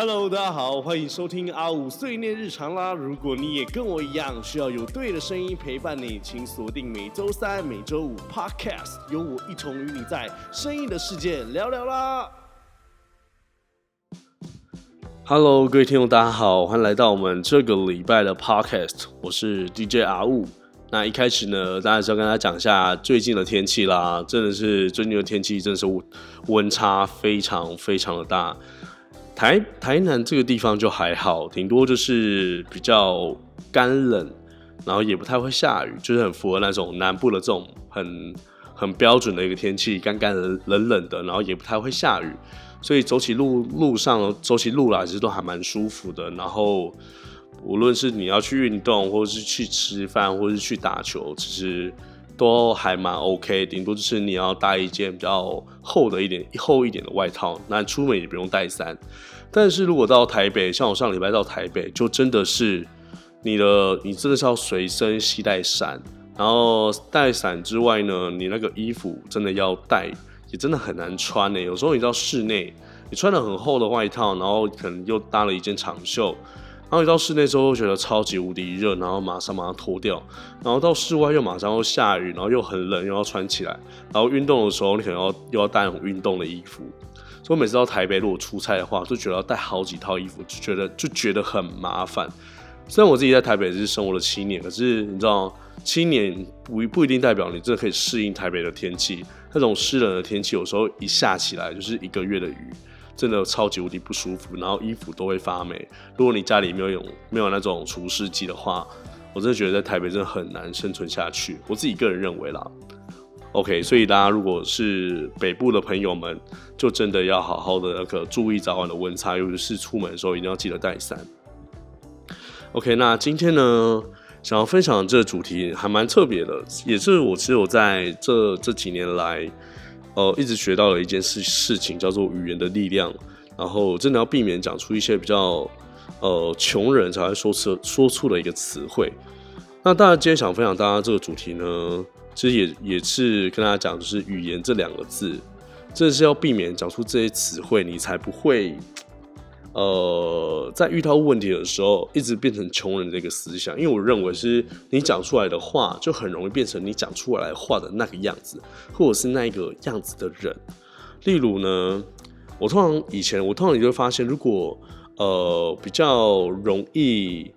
Hello，大家好，欢迎收听阿五碎念日常啦。如果你也跟我一样需要有对的声音陪伴你，请锁定每周三、每周五 Podcast，有我一同与你在声音的世界聊聊啦。Hello，各位听众，大家好，欢迎来到我们这个礼拜的 Podcast，我是 DJ 阿五。那一开始呢，当然是要跟大家讲一下最近的天气啦，真的是最近的天气真的是温差非常非常的大。台台南这个地方就还好，顶多就是比较干冷，然后也不太会下雨，就是很符合那种南部的这种很很标准的一个天气，干干冷冷冷的，然后也不太会下雨，所以走起路路上走起路来其实都还蛮舒服的，然后。无论是你要去运动，或是去吃饭，或是去打球，其实都还蛮 OK。顶多就是你要带一件比较厚的一点、厚一点的外套，那出门也不用带伞。但是如果到台北，像我上礼拜到台北，就真的是你的，你真的是要随身携带伞。然后带伞之外呢，你那个衣服真的要带，也真的很难穿呢。有时候你到室内，你穿了很厚的外套，然后可能又搭了一件长袖。然后一到室内之后，觉得超级无敌热，然后马上马上脱掉，然后到室外又马上又下雨，然后又很冷，又要穿起来。然后运动的时候，你可能要又要带那种运动的衣服。所以我每次到台北如果出差的话，就觉得要带好几套衣服，就觉得就觉得很麻烦。虽然我自己在台北是生活了七年，可是你知道，七年不不一定代表你真的可以适应台北的天气。那种湿冷的天气，有时候一下起来就是一个月的雨。真的超级无敌不舒服，然后衣服都会发霉。如果你家里没有用没有那种除湿机的话，我真的觉得在台北真的很难生存下去。我自己个人认为啦。OK，所以大家如果是北部的朋友们，就真的要好好的那个注意早晚的温差，尤其是出门的时候一定要记得带伞。OK，那今天呢，想要分享这个主题还蛮特别的，也是我其实我在这这几年来。呃，一直学到了一件事事情，叫做语言的力量。然后真的要避免讲出一些比较呃穷人才会说出说出的一个词汇。那大家今天想分享大家这个主题呢，其实也也是跟大家讲，就是语言这两个字，真的是要避免讲出这些词汇，你才不会。呃，在遇到问题的时候，一直变成穷人的一个思想，因为我认为是你讲出来的话，就很容易变成你讲出来话的那个样子，或者是那一个样子的人。例如呢，我通常以前我通常你就会发现，如果呃比较容易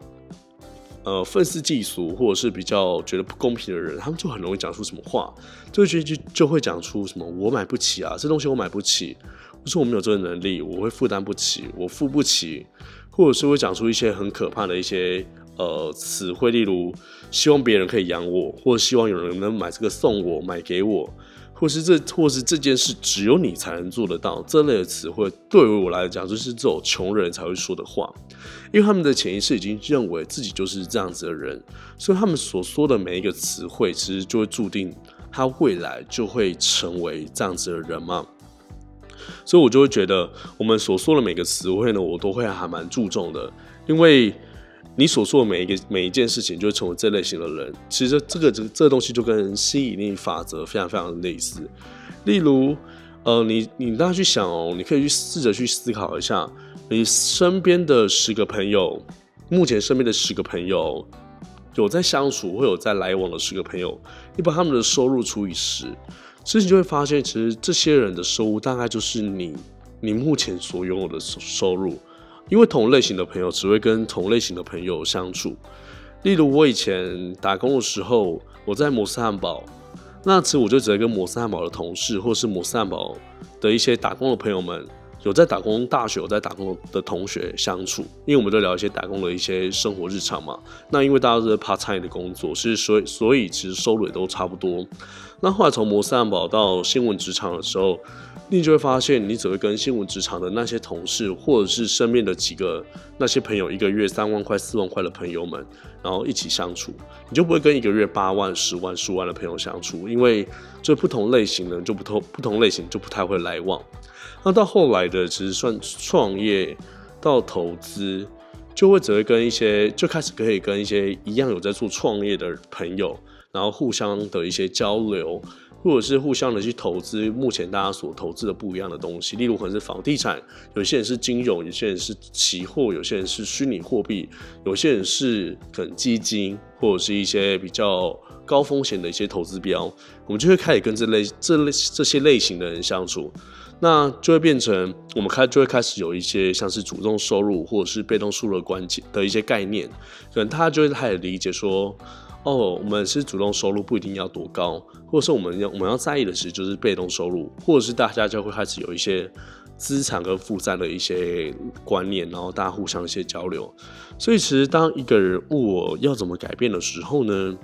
呃愤世嫉俗，或者是比较觉得不公平的人，他们就很容易讲出什么话，就就就就会讲出什么我买不起啊，这东西我买不起。不是我没有这个能力，我会负担不起，我付不起，或者是会讲出一些很可怕的一些呃词汇，例如希望别人可以养我，或者希望有人能买这个送我，买给我，或是这或是这件事只有你才能做得到，这类的词汇对于我来讲就是这种穷人才会说的话，因为他们的潜意识已经认为自己就是这样子的人，所以他们所说的每一个词汇，其实就会注定他未来就会成为这样子的人嘛。所以，我就会觉得我们所说的每个词汇呢，我都会还蛮注重的，因为你所说的每一个每一件事情，就会成为这类型的人。其实，这个这这个东西就跟吸引力法则非常非常的类似。例如，呃，你你大家去想哦，你可以去试着去思考一下，你身边的十个朋友，目前身边的十个朋友有在相处或有在来往的十个朋友，你把他们的收入除以十。所以你就会发现，其实这些人的收入大概就是你你目前所拥有的收入，因为同类型的朋友只会跟同类型的朋友相处。例如我以前打工的时候，我在摩斯汉堡，那次我就只会跟摩斯汉堡的同事，或是摩斯汉堡的一些打工的朋友们，有在打工大学有在打工的同学相处，因为我们都聊一些打工的一些生活日常嘛。那因为大家都是怕餐饮的工作，是所以所以其实收入也都差不多。那后来从摩斯汉堡到新闻职场的时候，你就会发现，你只会跟新闻职场的那些同事，或者是身边的几个那些朋友，一个月三万块、四万块的朋友们，然后一起相处，你就不会跟一个月八万、十万、十万的朋友相处，因为这不同类型的就不同，不同类型就不太会来往。那到后来的，其实算创业到投资，就会只会跟一些就开始可以跟一些一样有在做创业的朋友。然后互相的一些交流，或者是互相的去投资目前大家所投资的不一样的东西，例如可能是房地产，有些人是金融，有些人是期货，有些人是虚拟货币，有些人是可能基金，或者是一些比较高风险的一些投资标，我们就会开始跟这类这类这些类型的人相处。那就会变成我们开就会开始有一些像是主动收入或者是被动收入的关键的一些概念，可能他就会开始理解说，哦，我们是主动收入不一定要多高，或者是我们要我们要在意的是就是被动收入，或者是大家就会开始有一些资产和负债的一些观念，然后大家互相一些交流。所以其实当一个人问我要怎么改变的时候呢，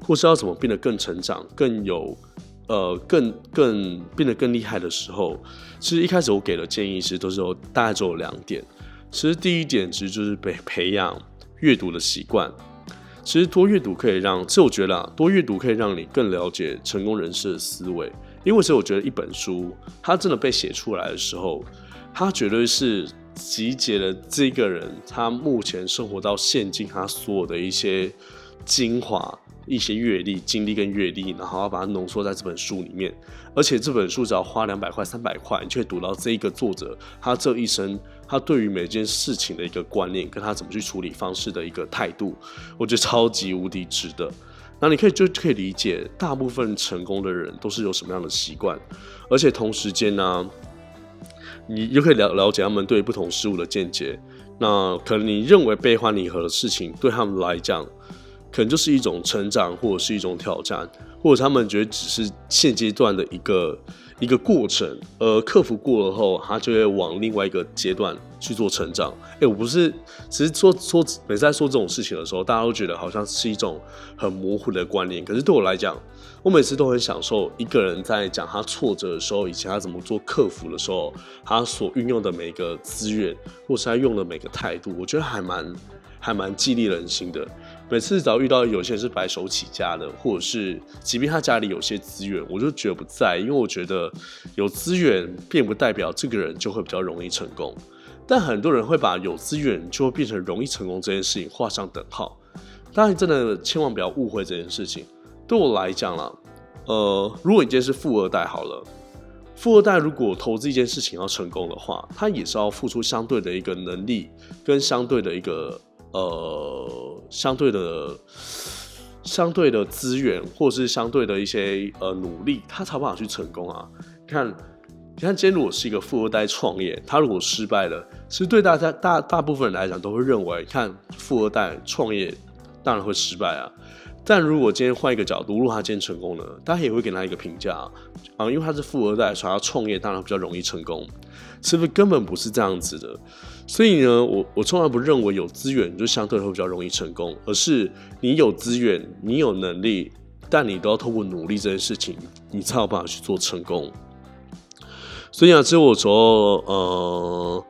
或是要怎么变得更成长、更有。呃，更更变得更厉害的时候，其实一开始我给的建议其实都是有大概只有两点。其实第一点其实就是培培养阅读的习惯。其实多阅读可以让，其实我觉得啊多阅读可以让你更了解成功人士的思维。因为其实我觉得一本书它真的被写出来的时候，它绝对是集结了这个人他目前生活到现今他所有的一些精华。一些阅历、经历跟阅历，然后要把它浓缩在这本书里面。而且这本书只要花两百块、三百块，你就会读到这一个作者他这一生他对于每件事情的一个观念，跟他怎么去处理方式的一个态度，我觉得超级无敌值得。那你可以就可以理解，大部分成功的人都是有什么样的习惯，而且同时间呢，你又可以了了解他们对不同事物的见解。那可能你认为悲欢离合的事情，对他们来讲。可能就是一种成长，或者是一种挑战，或者他们觉得只是现阶段的一个一个过程，而克服过了后，他就会往另外一个阶段去做成长。哎，我不是，其实说说每次在说这种事情的时候，大家都觉得好像是一种很模糊的观念。可是对我来讲，我每次都很享受一个人在讲他挫折的时候，以前他怎么做克服的时候，他所运用的每个资源，或是他用的每个态度，我觉得还蛮还蛮激励人心的。每次只要遇到有些人是白手起家的，或者是即便他家里有些资源，我就觉得不在，因为我觉得有资源并不代表这个人就会比较容易成功。但很多人会把有资源就会变成容易成功这件事情画上等号。当然，真的千万不要误会这件事情。对我来讲啦，呃，如果你今天是富二代好了，富二代如果投资一件事情要成功的话，他也是要付出相对的一个能力跟相对的一个。呃，相对的、相对的资源，或是相对的一些呃努力，他才不想去成功啊！你看，你看，今天如果是一个富二代创业，他如果失败了，其实对大家大大部分人来讲，都会认为，看富二代创业当然会失败啊。但如果今天换一个角度，如果他今天成功了，大家也会给他一个评价啊，因为他是富二代，所以他创业当然比较容易成功，是不是？根本不是这样子的。所以呢，我我从来不认为有资源就相对会比较容易成功，而是你有资源，你有能力，但你都要透过努力这件事情，你才有办法去做成功。所以啊，其实我有时候呃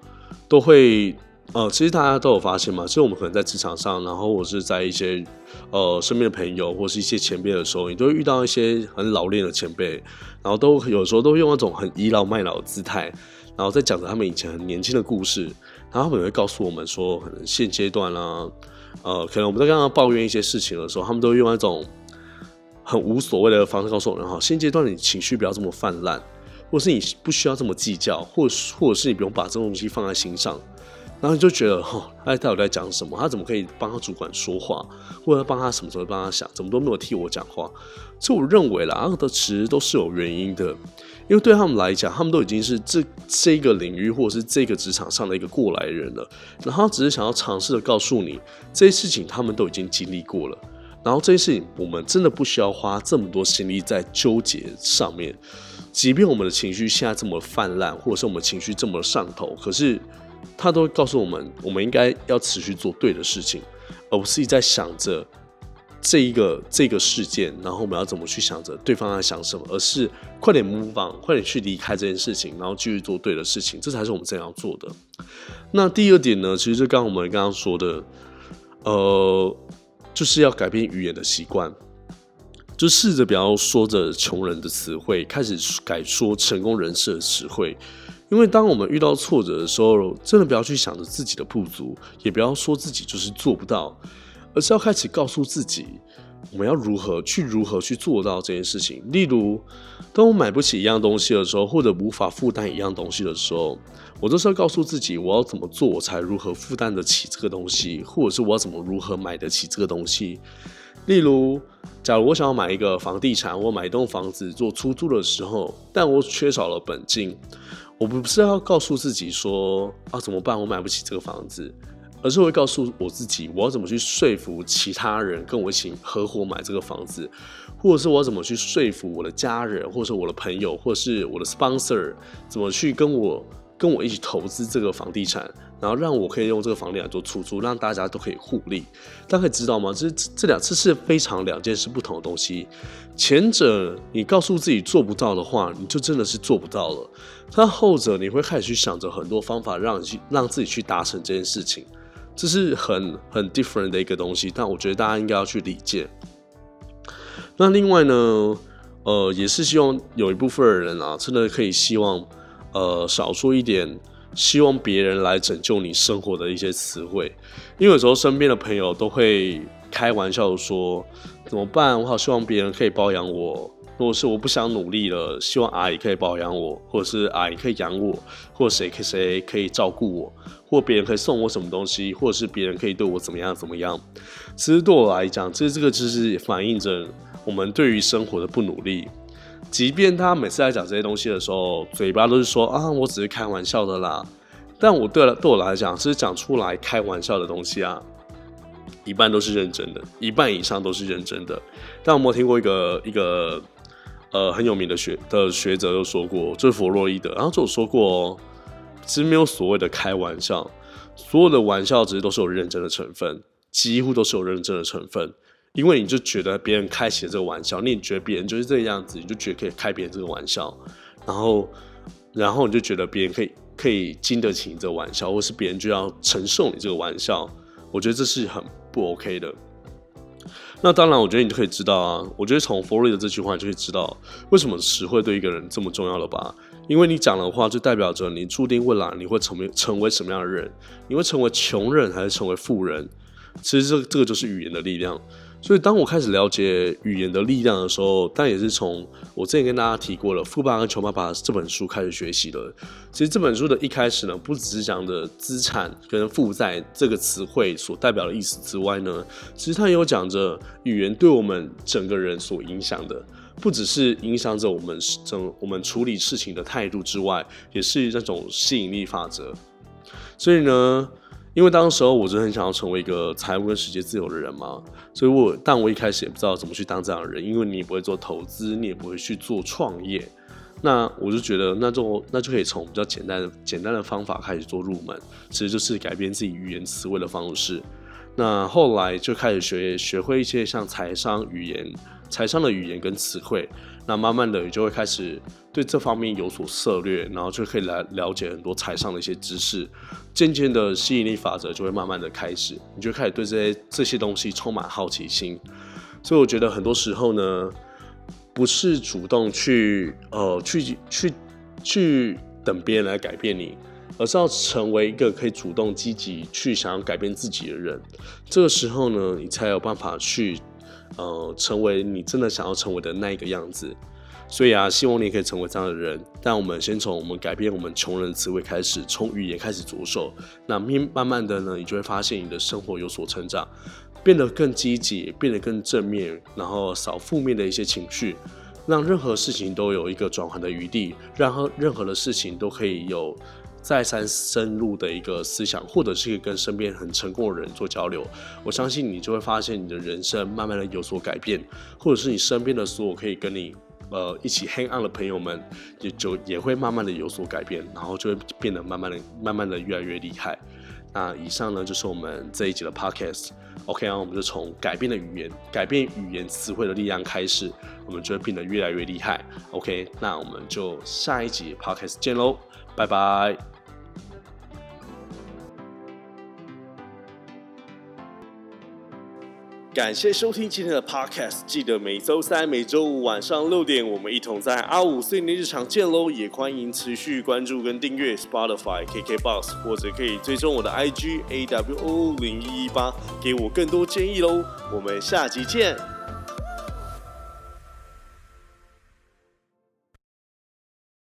都会呃，其实大家都有发现嘛，其实我们可能在职场上，然后或是在一些呃身边的朋友或是一些前辈的时候，你都会遇到一些很老练的前辈，然后都有时候都会用那种很倚老卖老的姿态，然后在讲着他们以前很年轻的故事。然后他们也会告诉我们说，可能现阶段啦，呃，可能我们在刚刚抱怨一些事情的时候，他们都用那种很无所谓的方式告诉我们：哈，现阶段你情绪不要这么泛滥，或是你不需要这么计较，或或者是你不用把这种东西放在心上。然后你就觉得，哈，他到底在讲什么？他怎么可以帮他主管说话，或者帮他什么时候帮他想，怎么都没有替我讲话？所以我认为啦，他的其实都是有原因的。因为对他们来讲，他们都已经是这这个领域或者是这个职场上的一个过来人了，然后只是想要尝试的告诉你，这些事情他们都已经经历过了，然后这些事情我们真的不需要花这么多心力在纠结上面，即便我们的情绪现在这么泛滥，或者是我们情绪这么上头，可是他都会告诉我们，我们应该要持续做对的事情，而不是一在想着。这一个这个事件，然后我们要怎么去想着对方在想什么，而是快点 move on，快点去离开这件事情，然后继续做对的事情，这才是我们真要做的。那第二点呢，其实就刚我们刚刚说的，呃，就是要改变语言的习惯，就试着不要说着穷人的词汇，开始改说成功人士的词汇。因为当我们遇到挫折的时候，真的不要去想着自己的不足，也不要说自己就是做不到。而是要开始告诉自己，我们要如何去如何去做到这件事情？例如，当我买不起一样东西的时候，或者无法负担一样东西的时候，我都是要告诉自己，我要怎么做，我才如何负担得起这个东西，或者是我要怎么如何买得起这个东西。例如，假如我想要买一个房地产，我买一栋房子做出租的时候，但我缺少了本金，我不是要告诉自己说啊怎么办，我买不起这个房子。而是会告诉我自己，我要怎么去说服其他人跟我一起合伙买这个房子，或者是我要怎么去说服我的家人，或者是我的朋友，或者是我的 sponsor，怎么去跟我跟我一起投资这个房地产，然后让我可以用这个房地产做出租，让大家都可以互利。大家可以知道吗？这这两次是非常两件事不同的东西。前者你告诉自己做不到的话，你就真的是做不到了。但后者你会开始去想着很多方法，让你去让自己去达成这件事情。这是很很 different 的一个东西，但我觉得大家应该要去理解。那另外呢，呃，也是希望有一部分的人啊，真的可以希望，呃，少说一点，希望别人来拯救你生活的一些词汇，因为有时候身边的朋友都会开玩笑说，怎么办？我好希望别人可以包养我。如果是我不想努力了，希望阿姨可以包养我，或者是阿姨可以养我，或者谁可谁可以照顾我，或别人可以送我什么东西，或者是别人可以对我怎么样怎么样。其实对我来讲，其实这个就是反映着我们对于生活的不努力。即便他每次在讲这些东西的时候，嘴巴都是说啊，我只是开玩笑的啦。但我对了，对我来讲，其实讲出来开玩笑的东西啊。一半都是认真的，一半以上都是认真的。但我没有听过一个一个。呃，很有名的学的学者就说过，就是弗洛伊德，然后就有说过哦，其实没有所谓的开玩笑，所有的玩笑其实都是有认真的成分，几乎都是有认真的成分，因为你就觉得别人开起了这个玩笑，你也觉得别人就是这个样子，你就觉得可以开别人这个玩笑，然后，然后你就觉得别人可以可以经得起你这个玩笑，或是别人就要承受你这个玩笑，我觉得这是很不 OK 的。那当然，我觉得你就可以知道啊。我觉得从弗洛伊德这句话，就可以知道为什么词汇对一个人这么重要了吧？因为你讲的话，就代表着你注定未来你会成为成为什么样的人？你会成为穷人还是成为富人？其实这这个就是语言的力量。所以，当我开始了解语言的力量的时候，但也是从我之前跟大家提过了《富爸爸跟穷爸爸》这本书开始学习的。其实这本书的一开始呢，不只是讲的资产跟负债这个词汇所代表的意思之外呢，其实它也有讲着语言对我们整个人所影响的，不只是影响着我们整我们处理事情的态度之外，也是那种吸引力法则。所以呢。因为当时候我就很想要成为一个财务跟世界自由的人嘛，所以我但我一开始也不知道怎么去当这样的人，因为你也不会做投资，你也不会去做创业，那我就觉得那就那就可以从比较简单的简单的方法开始做入门，其实就是改变自己语言词汇的方式。那后来就开始学学会一些像财商语言、财商的语言跟词汇。那慢慢的，你就会开始对这方面有所涉略，然后就可以来了解很多财商的一些知识。渐渐的，吸引力法则就会慢慢的开始，你就开始对这些这些东西充满好奇心。所以我觉得很多时候呢，不是主动去呃去去去等别人来改变你，而是要成为一个可以主动积极去想要改变自己的人。这个时候呢，你才有办法去。呃，成为你真的想要成为的那一个样子，所以啊，希望你也可以成为这样的人。但我们先从我们改变我们穷人词汇开始，从语言开始着手。那慢慢慢的呢，你就会发现你的生活有所成长，变得更积极，变得更正面，然后少负面的一些情绪，让任何事情都有一个转换的余地，让任何的事情都可以有。再三深入的一个思想，或者是跟身边很成功的人做交流，我相信你就会发现你的人生慢慢的有所改变，或者是你身边的所有可以跟你呃一起 hang on 的朋友们，也就也会慢慢的有所改变，然后就会变得慢慢的、慢慢的越来越厉害。那以上呢就是我们这一集的 podcast，OK 啊，我们就从改变的语言、改变语言词汇的力量开始，我们就会变得越来越厉害。OK，那我们就下一集 podcast 见喽，拜拜。感谢收听今天的 Podcast，记得每周三、每周五晚上六点，我们一同在阿五碎念日常见喽！也欢迎持续关注跟订阅 Spotify、KKBox，或者可以追踪我的 IG AWO 零一一八，给我更多建议喽！我们下集见。